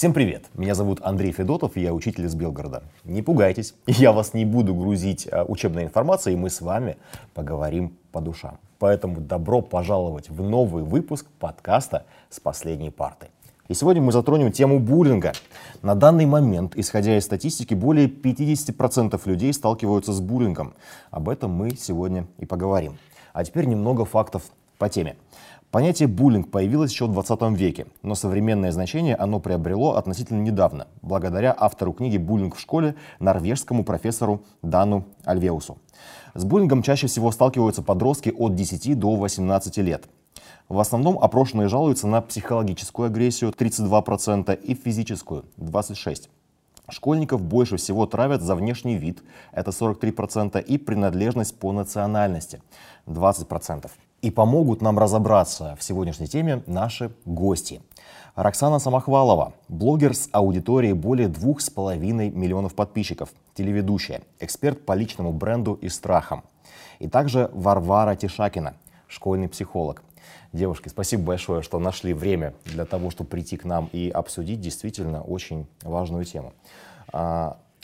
Всем привет! Меня зовут Андрей Федотов, и я учитель из Белгорода. Не пугайтесь, я вас не буду грузить а, учебной информацией, мы с вами поговорим по душам. Поэтому добро пожаловать в новый выпуск подкаста «С последней парты». И сегодня мы затронем тему буллинга. На данный момент, исходя из статистики, более 50% людей сталкиваются с буллингом. Об этом мы сегодня и поговорим. А теперь немного фактов по теме. Понятие буллинг появилось еще в 20 веке, но современное значение оно приобрело относительно недавно, благодаря автору книги «Буллинг в школе» норвежскому профессору Дану Альвеусу. С буллингом чаще всего сталкиваются подростки от 10 до 18 лет. В основном опрошенные жалуются на психологическую агрессию 32% и физическую 26%. Школьников больше всего травят за внешний вид, это 43%, и принадлежность по национальности, 20%. И помогут нам разобраться в сегодняшней теме наши гости. Роксана Самохвалова, блогер с аудиторией более двух с половиной миллионов подписчиков, телеведущая, эксперт по личному бренду и страхам. И также Варвара Тишакина, школьный психолог. Девушки, спасибо большое, что нашли время для того, чтобы прийти к нам и обсудить действительно очень важную тему.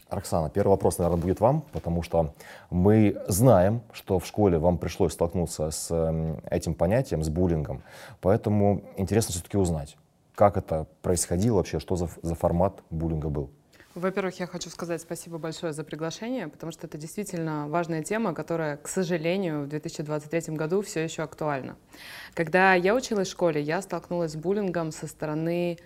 Роксана, первый вопрос, наверное, будет вам, потому что мы знаем, что в школе вам пришлось столкнуться с этим понятием, с буллингом, поэтому интересно все-таки узнать, как это происходило вообще, что за, за формат буллинга был. Во-первых, я хочу сказать спасибо большое за приглашение, потому что это действительно важная тема, которая, к сожалению, в 2023 году все еще актуальна. Когда я училась в школе, я столкнулась с буллингом со стороны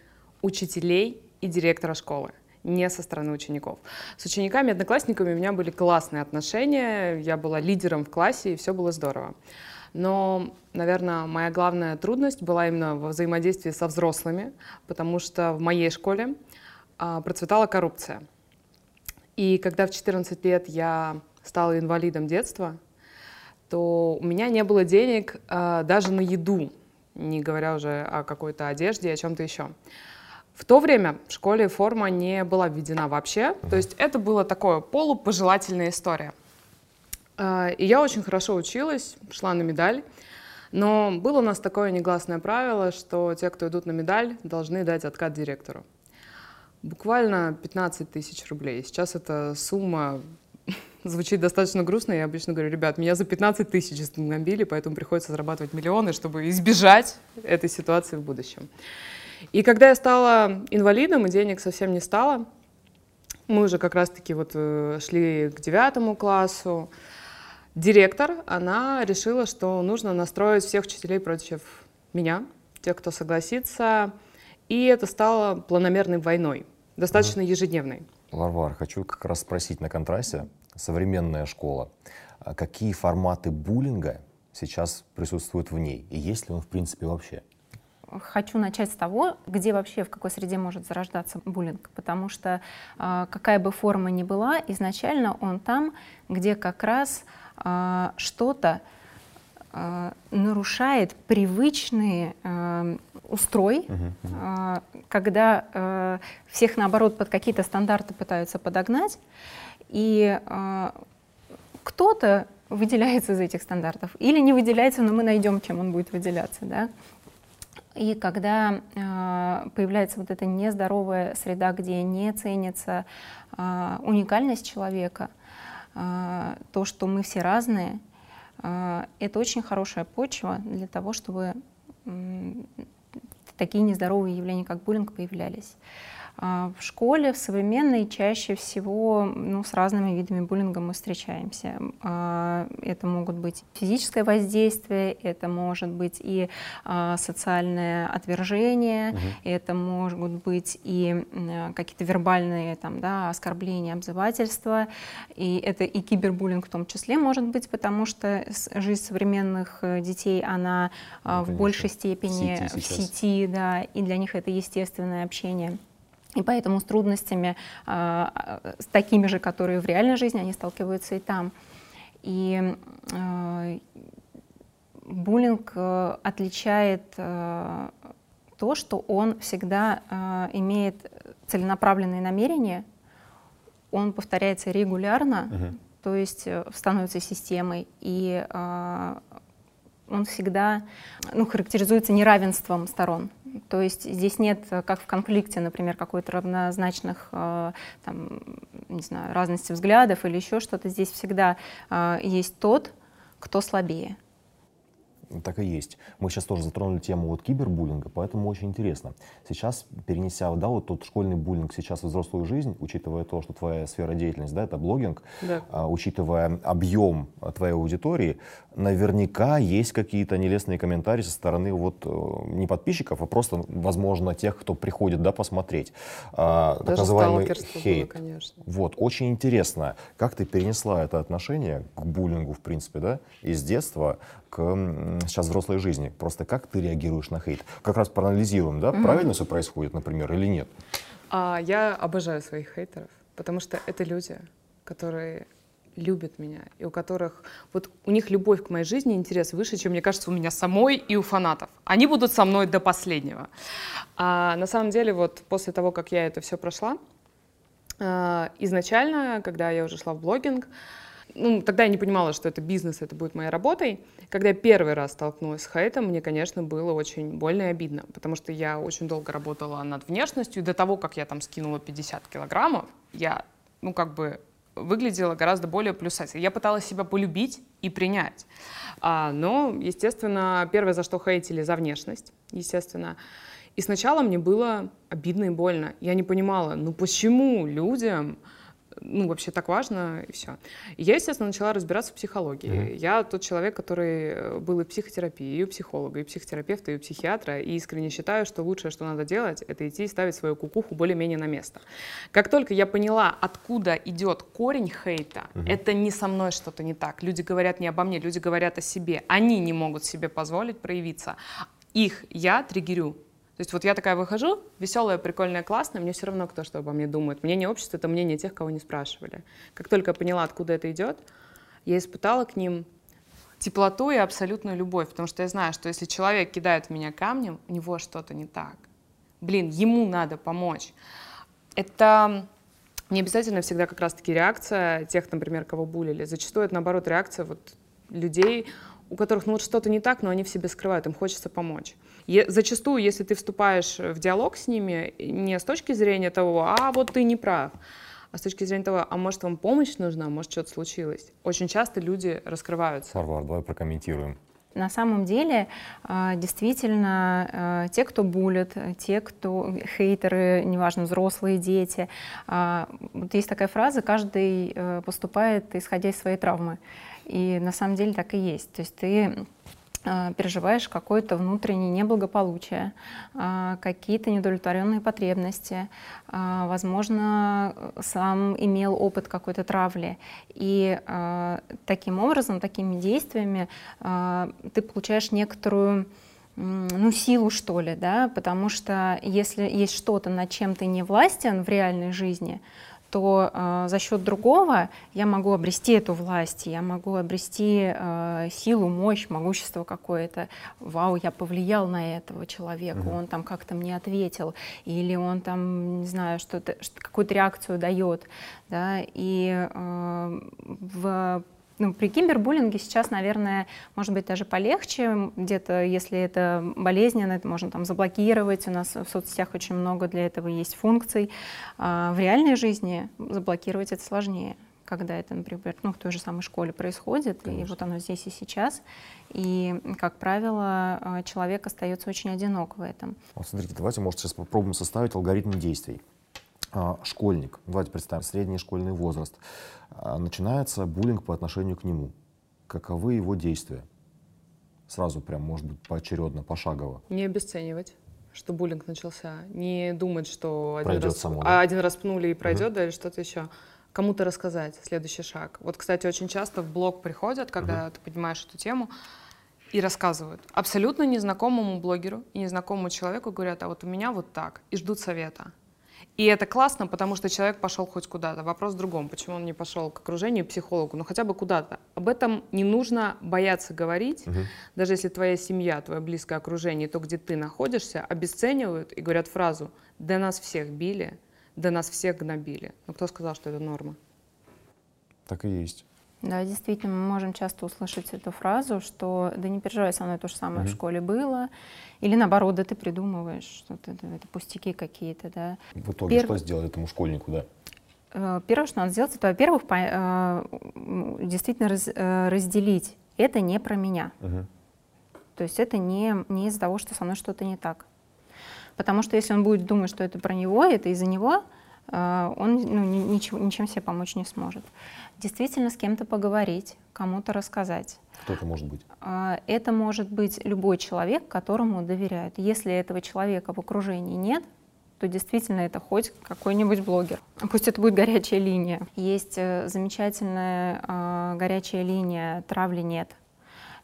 учителей и директора школы не со стороны учеников. С учениками, одноклассниками у меня были классные отношения, я была лидером в классе, и все было здорово. Но, наверное, моя главная трудность была именно во взаимодействии со взрослыми, потому что в моей школе а, процветала коррупция. И когда в 14 лет я стала инвалидом детства, то у меня не было денег а, даже на еду, не говоря уже о какой-то одежде и о чем-то еще. В то время в школе форма не была введена вообще, то есть это была такое полупожелательная история. А, и я очень хорошо училась, шла на медаль, но было у нас такое негласное правило, что те, кто идут на медаль, должны дать откат директору. Буквально 15 тысяч рублей. Сейчас эта сумма звучит достаточно грустно. Я обычно говорю, ребят, меня за 15 тысяч остановили, поэтому приходится зарабатывать миллионы, чтобы избежать этой ситуации в будущем. И когда я стала инвалидом, и денег совсем не стало, мы уже как раз-таки вот э, шли к девятому классу, директор, она решила, что нужно настроить всех учителей против меня, тех, кто согласится, и это стало планомерной войной, достаточно ежедневной. Варвар, хочу как раз спросить на контрасте, современная школа, а какие форматы буллинга сейчас присутствуют в ней, и есть ли он в принципе вообще? Хочу начать с того, где вообще, в какой среде может зарождаться буллинг, потому что э, какая бы форма ни была, изначально он там, где как раз э, что-то э, нарушает привычный э, устрой, uh-huh. Э, когда всех, наоборот, под какие-то стандарты пытаются подогнать, и кто-то выделяется из этих стандартов или не выделяется, но мы найдем, чем он будет выделяться. Да? И когда э, появляется вот эта нездоровая среда, где не ценится э, уникальность человека, э, то, что мы все разные, э, это очень хорошая почва для того, чтобы э, такие нездоровые явления, как буллинг, появлялись. А, в школе, в современной, чаще всего ну, с разными видами буллинга мы встречаемся. А, это могут быть физическое воздействие, это может быть и а, социальное отвержение, угу. это могут быть и какие-то вербальные там, да, оскорбления, обзывательства, и это и кибербуллинг в том числе может быть, потому что жизнь современных э, детей, она ну, в большей степени в сети, в сети, да, и для них это естественное общение. И поэтому с трудностями, а, с такими же, которые в реальной жизни, они сталкиваются и там. И а, буллинг э, отличает э, то, что он всегда а, имеет целенаправленные намерения, он повторяется регулярно, угу. то есть э, становится системой, и он всегда ну, характеризуется неравенством сторон. То есть здесь нет, как в конфликте, например, какой-то равнозначных, э, там, не знаю, разности взглядов или еще что-то. Здесь всегда э, есть тот, кто слабее. Так и есть. Мы сейчас тоже затронули тему вот кибербуллинга, поэтому очень интересно. Сейчас, перенеся да, вот тот школьный буллинг сейчас в взрослую жизнь, учитывая то, что твоя сфера деятельности, да, это блогинг, да. а, учитывая объем твоей аудитории, наверняка есть какие-то нелестные комментарии со стороны вот э, не подписчиков, а просто, возможно, тех, кто приходит, да, посмотреть. А, Даже так называемый хейт. Было, конечно. Вот, очень интересно, как ты перенесла это отношение к буллингу, в принципе, да, из детства к сейчас взрослой жизни. Просто как ты реагируешь на хейт? Как раз проанализируем, да, mm-hmm. правильно все происходит, например, или нет? А, я обожаю своих хейтеров, потому что это люди, которые любят меня, и у которых вот у них любовь к моей жизни, интерес выше, чем, мне кажется, у меня самой и у фанатов. Они будут со мной до последнего. А на самом деле, вот после того, как я это все прошла, а, изначально, когда я уже шла в блогинг, ну, тогда я не понимала, что это бизнес, это будет моей работой. Когда я первый раз столкнулась с хейтом, мне, конечно, было очень больно и обидно, потому что я очень долго работала над внешностью, до того, как я там скинула 50 килограммов, я, ну, как бы выглядела гораздо более плюсать. Я пыталась себя полюбить и принять. А, но, естественно, первое, за что хейтили, за внешность, естественно. И сначала мне было обидно и больно. Я не понимала, ну почему людям ну, вообще так важно, и все. И я, естественно, начала разбираться в психологии. Mm-hmm. Я тот человек, который э, был и в психотерапии, и у психолога, и у психотерапевта, и у психиатра, и искренне считаю, что лучшее, что надо делать, это идти и ставить свою кукуху более-менее на место. Как только я поняла, откуда идет корень хейта, mm-hmm. это не со мной что-то не так. Люди говорят не обо мне, люди говорят о себе. Они не могут себе позволить проявиться. Их я триггерю то есть вот я такая выхожу, веселая, прикольная, классная, мне все равно кто что обо мне думает. Мнение общества — это мнение тех, кого не спрашивали. Как только я поняла, откуда это идет, я испытала к ним теплоту и абсолютную любовь, потому что я знаю, что если человек кидает в меня камнем, у него что-то не так. Блин, ему надо помочь. Это не обязательно всегда как раз-таки реакция тех, например, кого булили. Зачастую это, наоборот, реакция вот людей, у которых ну, вот что-то не так, но они в себе скрывают, им хочется помочь. И зачастую, если ты вступаешь в диалог с ними, не с точки зрения того, а вот ты не прав, а с точки зрения того, а может вам помощь нужна, может что-то случилось. Очень часто люди раскрываются. Варвар, давай прокомментируем. На самом деле, а, действительно, а, те, кто булит, те, кто хейтеры, неважно, взрослые, дети, а, вот есть такая фраза, каждый э, поступает исходя из своей травмы. И на самом деле так и есть. То есть ты а, переживаешь какое-то внутреннее неблагополучие, а, какие-то неудовлетворенные потребности, а, возможно, сам имел опыт какой-то травли. И таким образом, такими действиями ты получаешь некоторую ну, силу, что ли, да, потому что если есть что-то, над чем ты не властен в реальной жизни, то э, за счет другого я могу обрести эту власть, я могу обрести э, силу, мощь, могущество какое-то. Вау, я повлиял на этого человека, mm-hmm. он там как-то мне ответил, или он там, не знаю, что-то, какую-то реакцию дает. Да? И э, в ну, при кибербуллинге сейчас, наверное, может быть даже полегче. Где-то, если это болезненно, это можно там заблокировать. У нас в соцсетях очень много для этого есть функций. А в реальной жизни заблокировать это сложнее когда это, например, ну, в той же самой школе происходит, Конечно. и вот оно здесь и сейчас. И, как правило, а, человек остается очень одинок в этом. Вот смотрите, давайте, может, сейчас попробуем составить алгоритм действий. А, школьник, давайте представим, средний школьный возраст, а, начинается буллинг по отношению к нему. Каковы его действия? Сразу прям, может быть, поочередно, пошагово. Не обесценивать что буллинг начался, не думать, что один, пройдет раз, само, да? а один раз пнули и пройдет, угу. да, или что-то еще. Кому-то рассказать, следующий шаг. Вот, кстати, очень часто в блог приходят, когда угу. ты поднимаешь эту тему, и рассказывают. Абсолютно незнакомому блогеру и незнакомому человеку говорят, а вот у меня вот так, и ждут совета. И это классно, потому что человек пошел хоть куда-то. Вопрос в другом, почему он не пошел к окружению, психологу, ну хотя бы куда-то. Об этом не нужно бояться говорить, угу. даже если твоя семья, твое близкое окружение, то, где ты находишься, обесценивают и говорят фразу «да нас всех били», «да нас всех гнобили». Ну кто сказал, что это норма? Так и есть. Да, действительно, мы можем часто услышать эту фразу, что да не переживай, со мной то же самое mm-hmm. в школе было. Или наоборот, да ты придумываешь, что это, это пустяки какие-то, да. В итоге Пер... что сделать этому школьнику, да? Э, первое, что надо сделать, это, во-первых, э, действительно раз, э, разделить. Это не про меня. Угу. То есть это не, не из-за того, что со мной что-то не так. Потому что если он будет думать, что это про него, это из-за него, он ну, ничего, ничем себе помочь не сможет. Действительно с кем-то поговорить, кому-то рассказать. Кто это может быть? Это может быть любой человек, которому доверяют. Если этого человека в окружении нет, то действительно это хоть какой-нибудь блогер. Пусть это будет горячая линия. Есть э, замечательная э, горячая линия «Травли нет».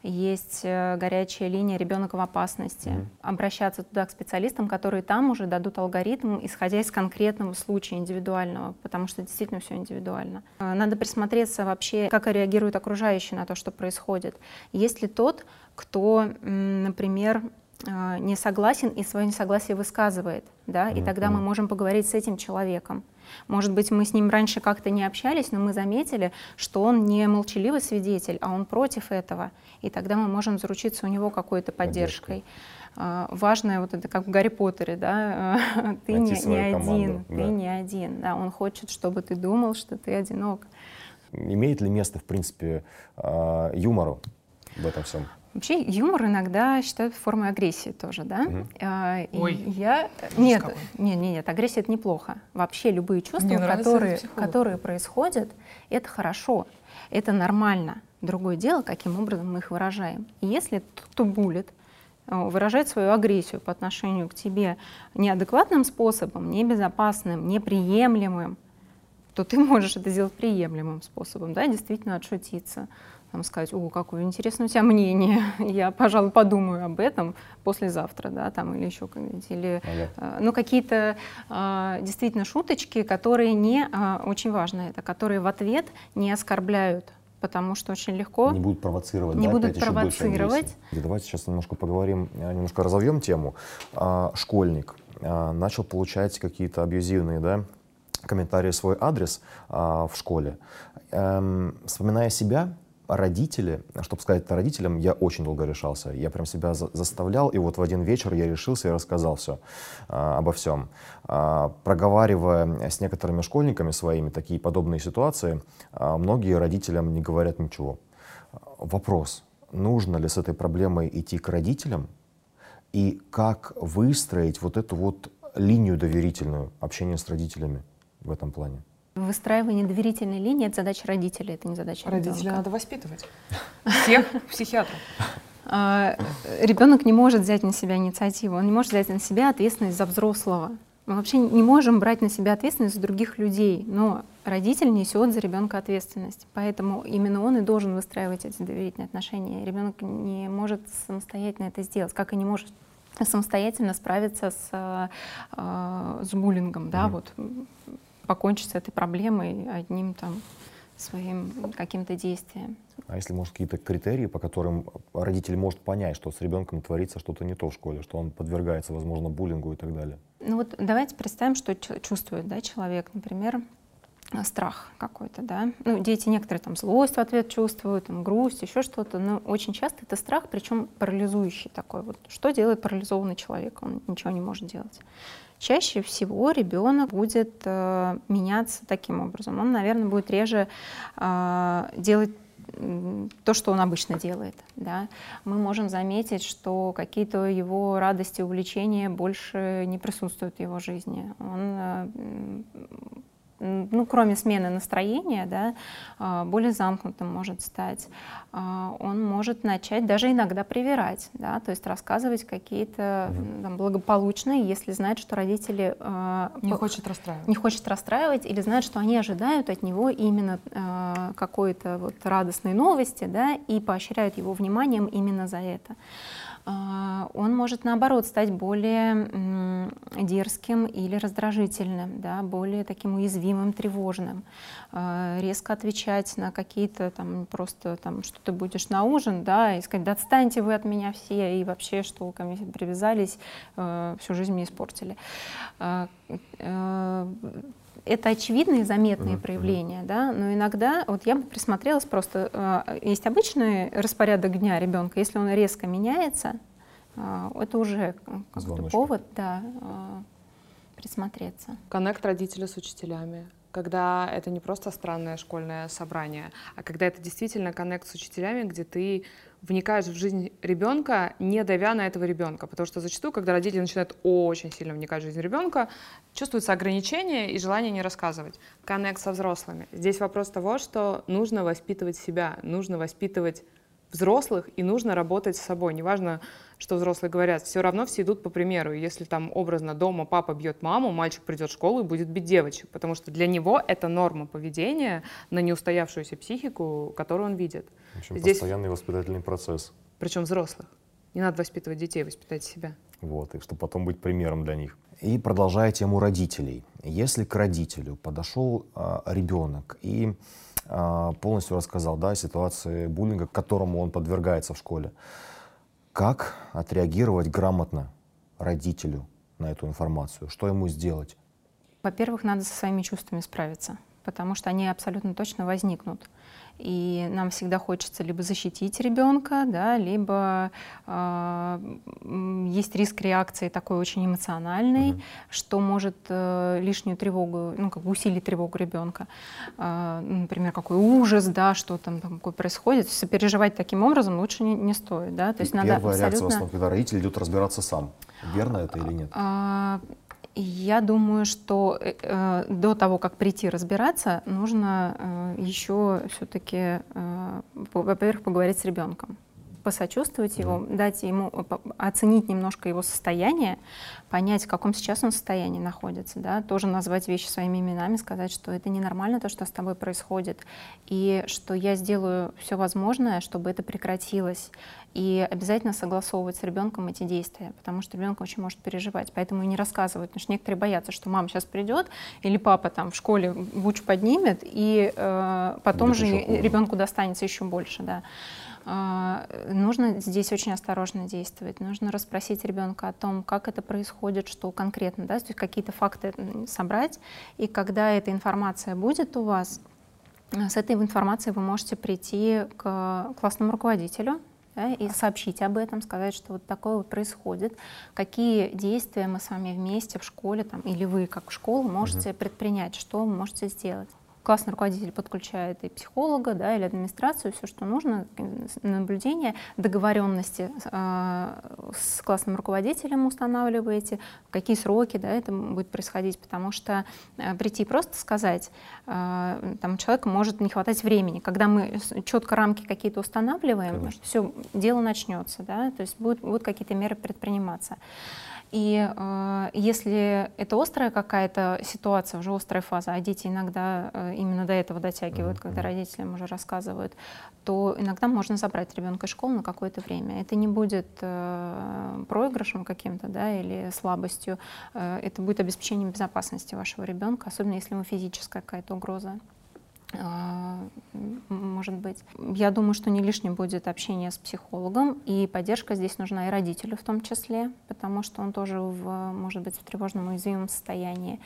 Есть э, горячая линия «Ребенок в опасности». Mm-hmm. Обращаться туда к специалистам, которые там уже дадут алгоритм, исходя из конкретного случая, индивидуального, потому что действительно все индивидуально. Э, надо присмотреться вообще, как реагируют окружающие на то, что происходит. Есть ли тот, кто, например, не согласен и свое несогласие высказывает, да, и тогда мы можем поговорить с этим человеком. Может быть, мы с ним раньше как-то не общались, но мы заметили, что он не молчаливый свидетель, а он против этого, и тогда мы можем заручиться у него какой-то поддержкой. Uh, важное вот это как в Гарри Поттере, да, ты не, не один, да. ты не один, да, он хочет, чтобы ты думал, что ты одинок. Имеет ли место, в принципе, uh, юмору в этом всем? Вообще юмор иногда считают формой агрессии тоже, да? Угу. А, и Ой, я нет, нет, нет, нет, агрессия это неплохо. Вообще любые чувства, которые, которые происходят, это хорошо, это нормально. Другое дело, каким образом мы их выражаем. И если кто булит, э, выражает свою агрессию по отношению к тебе неадекватным способом, небезопасным, неприемлемым, то ты можешь это сделать приемлемым способом, да, действительно отшутиться, там, сказать, о, какое интересное у тебя мнение, я, пожалуй, подумаю об этом послезавтра, да, там, или еще как-нибудь, или, ага. э, ну, какие-то э, действительно шуточки, которые не, э, очень важно это, которые в ответ не оскорбляют, потому что очень легко... Не будут провоцировать, не да, будут провоцировать. Давайте сейчас немножко поговорим, э, немножко разовьем тему. А, школьник а, начал получать какие-то абьюзивные, да, комментарии свой адрес а, в школе. Эм, вспоминая себя, родители, чтобы сказать это родителям, я очень долго решался. Я прям себя за заставлял, и вот в один вечер я решился и рассказал все, а, обо всем. А, проговаривая с некоторыми школьниками своими такие подобные ситуации, а, многие родителям не говорят ничего. Вопрос, нужно ли с этой проблемой идти к родителям, и как выстроить вот эту вот линию доверительную общения с родителями в этом плане? Выстраивание доверительной линии — это задача родителей, это не задача Родителей ребенка. надо воспитывать. Всех психиатров. А, ребенок не может взять на себя инициативу, он не может взять на себя ответственность за взрослого. Мы вообще не можем брать на себя ответственность за других людей, но родитель несет за ребенка ответственность. Поэтому именно он и должен выстраивать эти доверительные отношения. Ребенок не может самостоятельно это сделать, как и не может самостоятельно справиться с, э, с буллингом. Да? Mm-hmm. Вот покончить с этой проблемой одним там своим каким-то действием. А если, может, какие-то критерии, по которым родитель может понять, что с ребенком творится что-то не то в школе, что он подвергается, возможно, буллингу и так далее? Ну вот давайте представим, что чувствует да, человек, например, страх какой-то, да. Ну, дети некоторые там злость в ответ чувствуют, там, грусть, еще что-то, но очень часто это страх, причем парализующий такой. Вот что делает парализованный человек? Он ничего не может делать. Чаще всего ребенок будет э, меняться таким образом. Он, наверное, будет реже э, делать то, что он обычно делает. Да? Мы можем заметить, что какие-то его радости, увлечения больше не присутствуют в его жизни. Он э, ну, кроме смены настроения, да, а, более замкнутым может стать. А, он может начать даже иногда привирать, да, то есть рассказывать какие-то там, благополучные, если знает, что родители а, не хочет расстраивать, не хочет расстраивать или знает, что они ожидают от него именно какой-то вот радостной новости, да, и поощряют его вниманием именно за это. А, он может, наоборот, стать более дерзким или раздражительным, да, более таким уязвимым, тревожным, а, резко отвечать на какие-то там просто там, что ты будешь на ужин, да, и сказать, да отстаньте вы от меня все, и вообще, что ко мне привязались, а, всю жизнь мне испортили это очевидные, заметные mm-hmm. проявления, да, но иногда, вот я бы присмотрелась просто, э, есть обычный распорядок дня ребенка, если он резко меняется, э, это уже какой-то повод, да, э, присмотреться. Коннект родителя с учителями, когда это не просто странное школьное собрание, а когда это действительно коннект с учителями, где ты вникаешь в жизнь ребенка, не давя на этого ребенка. Потому что зачастую, когда родители начинают очень сильно вникать в жизнь ребенка, чувствуется ограничение и желание не рассказывать. Коннект со взрослыми. Здесь вопрос того, что нужно воспитывать себя, нужно воспитывать взрослых и нужно работать с собой. Неважно, что взрослые говорят, все равно все идут по примеру. И если там образно дома папа бьет маму, мальчик придет в школу и будет бить девочек, потому что для него это норма поведения на неустоявшуюся психику, которую он видит. В общем, Здесь... постоянный воспитательный процесс. Причем взрослых. Не надо воспитывать детей, воспитать себя. Вот, и чтобы потом быть примером для них. И продолжая тему родителей. Если к родителю подошел э, ребенок и полностью рассказал да, о ситуации буллинга, которому он подвергается в школе, как отреагировать грамотно родителю на эту информацию? Что ему сделать? Во-первых, надо со своими чувствами справиться, потому что они абсолютно точно возникнут. И нам всегда хочется либо защитить ребенка, да, либо э, есть риск реакции такой очень эмоциональной, mm-hmm. что может э, лишнюю тревогу, ну, как бы усилить тревогу ребенка. Э, например, какой ужас, да, что там, там такое происходит. Сопереживать таким образом лучше не, не стоит. Да? То есть надо Первая абсолютно... реакция в основном, когда родитель идет разбираться сам. Верно это или нет? Я думаю, что э, э, до того, как прийти разбираться, нужно э, еще все-таки, э, во-первых, поговорить с ребенком посочувствовать его, дать ему, оценить немножко его состояние, понять, в каком сейчас он состоянии находится, да, тоже назвать вещи своими именами, сказать, что это ненормально то, что с тобой происходит, и что я сделаю все возможное, чтобы это прекратилось, и обязательно согласовывать с ребенком эти действия, потому что ребенок очень может переживать, поэтому и не рассказывать, потому что некоторые боятся, что мама сейчас придет или папа там в школе буч поднимет, и э, потом Будет же ребенку достанется еще больше, да. А, нужно здесь очень осторожно действовать. Нужно расспросить ребенка о том, как это происходит, что конкретно, да, то есть какие-то факты собрать. И когда эта информация будет у вас, с этой информацией вы можете прийти к классному руководителю, да, и сообщить об этом, сказать, что вот такое вот происходит, какие действия мы с вами вместе в школе там, или вы как школа можете угу. предпринять, что вы можете сделать классный руководитель подключает и психолога, да, или администрацию, все, что нужно, наблюдение, договоренности э, с классным руководителем устанавливаете, какие сроки да, это будет происходить, потому что э, прийти просто сказать, э, там человеку может не хватать времени. Когда мы четко рамки какие-то устанавливаем, все, дело начнется, да, то есть будут, будут какие-то меры предприниматься. И э, если это острая какая-то ситуация, уже острая фаза, а дети иногда э, именно до этого дотягивают, mm-hmm. когда родителям уже рассказывают, то иногда можно забрать ребенка из школы на какое-то время. Это не будет э, проигрышем каким-то, да, или слабостью. Э, это будет обеспечением безопасности вашего ребенка, особенно если ему физическая какая-то угроза. А, может быть. Я думаю, что не лишним будет общение с психологом, и поддержка здесь нужна и родителю в том числе, потому что он тоже в, может быть в тревожном уязвимом состоянии.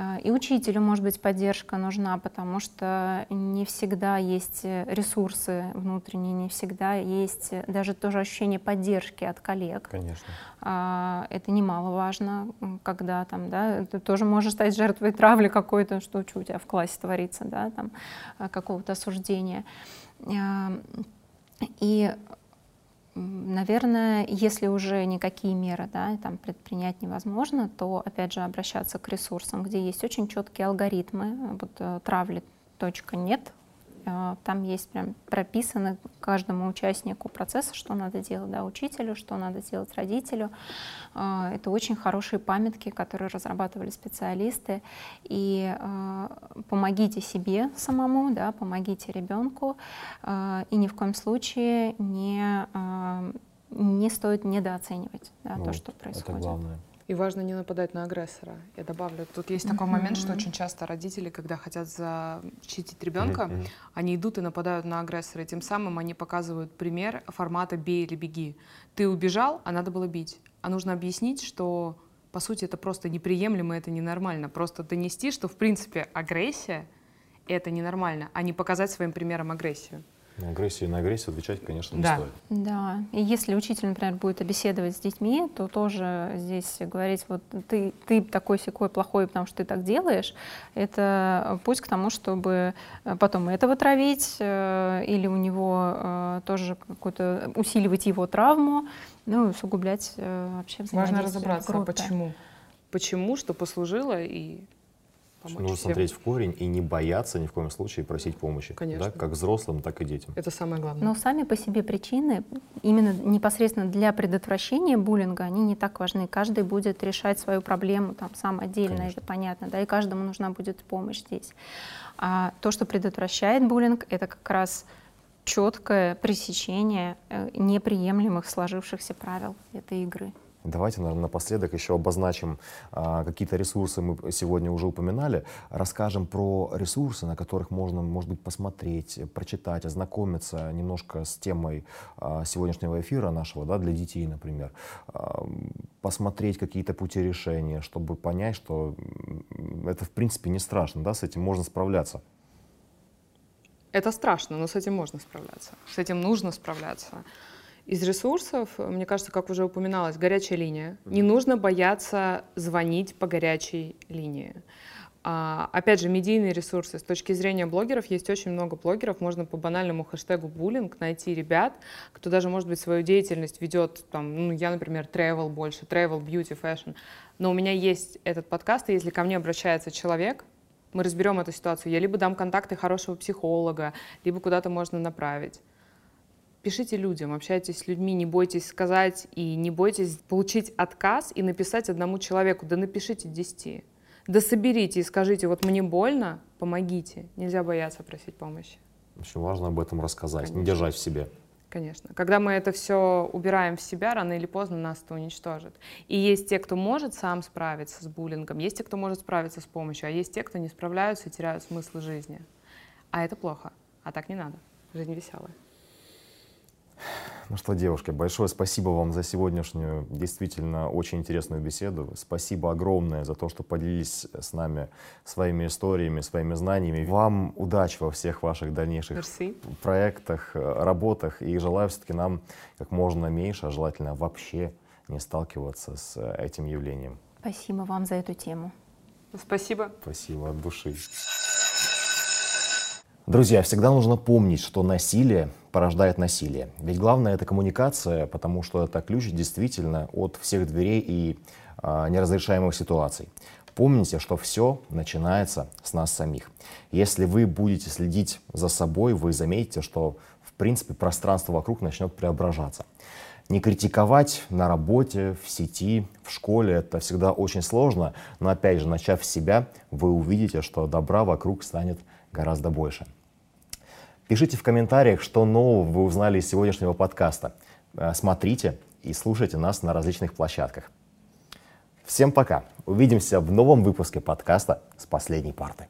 А, и учителю, может быть, поддержка нужна, потому что не всегда есть ресурсы внутренние, не всегда есть даже тоже ощущение поддержки от коллег. Конечно. А, это немаловажно, когда там, да, ты тоже можешь стать жертвой травли какой-то, что, у тебя в классе творится, да, там, какого-то осуждения. И Наверное, если уже никакие меры да, там предпринять невозможно, то опять же обращаться к ресурсам, где есть очень четкие алгоритмы. Вот э, травли точка нет, там есть прям прописано каждому участнику процесса, что надо делать, да, учителю, что надо делать родителю. Э, это очень хорошие памятки, которые разрабатывали специалисты. И помогите себе самому, да, помогите ребенку, и ни в коем случае не не стоит недооценивать да, вот, то, что происходит. Это главное. И важно не нападать на агрессора. Я добавлю, тут есть такой момент, что очень часто родители, когда хотят защитить ребенка, они идут и нападают на агрессора. И тем самым они показывают пример формата «бей или беги». Ты убежал, а надо было бить. А нужно объяснить, что по сути, это просто неприемлемо, это ненормально. Просто донести, что, в принципе, агрессия — это ненормально, а не показать своим примером агрессию. На агрессию на агрессию отвечать, конечно, не Да. стоит. Да, и если учитель, например, будет беседовать с детьми, то тоже здесь говорить, вот ты, ты такой секой плохой, потому что ты так делаешь, это путь к тому, чтобы э, потом этого травить э, или у него э, тоже какую-то усиливать его травму, ну и усугублять э, вообще Важно взаимодействие разобраться, группе. почему. Почему, что послужило, и помочь Нужно всем. смотреть в корень и не бояться ни в коем случае просить помощи. Конечно. Да, как взрослым, так и детям. Это самое главное. Но сами по себе причины, именно непосредственно для предотвращения буллинга, они не так важны. Каждый будет решать свою проблему там сам отдельно, Конечно. это понятно, да, и каждому нужна будет помощь здесь. А то, что предотвращает буллинг, это как раз четкое пресечение э, неприемлемых сложившихся правил этой игры. Давайте, наверное, напоследок еще обозначим а, какие-то ресурсы, мы сегодня уже упоминали. Расскажем про ресурсы, на которых можно, может быть, посмотреть, прочитать, ознакомиться немножко с темой а, сегодняшнего эфира нашего, да, для детей, например. А, посмотреть какие-то пути решения, чтобы понять, что это, в принципе, не страшно, да, с этим можно справляться. Это страшно, но с этим можно справляться. С этим нужно справляться. Из ресурсов, мне кажется, как уже упоминалось, горячая линия. Не нужно бояться звонить по горячей линии. А, опять же, медийные ресурсы. С точки зрения блогеров есть очень много блогеров. Можно по банальному хэштегу буллинг найти ребят, кто даже, может быть, свою деятельность ведет, там, ну, я, например, travel больше, travel, beauty, fashion. Но у меня есть этот подкаст, и если ко мне обращается человек, мы разберем эту ситуацию. Я либо дам контакты хорошего психолога, либо куда-то можно направить. Пишите людям, общайтесь с людьми, не бойтесь сказать и не бойтесь получить отказ и написать одному человеку. Да напишите десяти. Да соберите и скажите, вот мне больно, помогите. Нельзя бояться просить помощи. Очень важно об этом рассказать, не Конечно. держать в себе. Конечно. Когда мы это все убираем в себя, рано или поздно нас это уничтожит. И есть те, кто может сам справиться с буллингом, есть те, кто может справиться с помощью, а есть те, кто не справляются и теряют смысл жизни. А это плохо. А так не надо. Жизнь веселая. Ну что, девушки, большое спасибо вам за сегодняшнюю действительно очень интересную беседу. Спасибо огромное за то, что поделились с нами своими историями, своими знаниями. Вам удачи во всех ваших дальнейших Мерси. проектах, э, работах. И желаю все-таки нам как можно меньше, а желательно вообще не сталкиваться с э, этим явлением. Спасибо вам за эту тему. Спасибо. Спасибо от души. Друзья, всегда нужно помнить, что насилие порождает насилие. Ведь главное это коммуникация, потому что это ключ действительно от всех дверей и а, неразрешаемых ситуаций. Помните, что все начинается с нас самих. Если вы будете следить за собой, вы заметите, что в принципе пространство вокруг начнет преображаться. Не критиковать на работе, в сети, в школе это всегда очень сложно, но опять же, начав с себя, вы увидите, что добра вокруг станет гораздо больше. Пишите в комментариях, что нового вы узнали из сегодняшнего подкаста. Э, Смотрите и слушайте нас на различных площадках. Всем пока. Увидимся в новом выпуске подкаста с последней парты.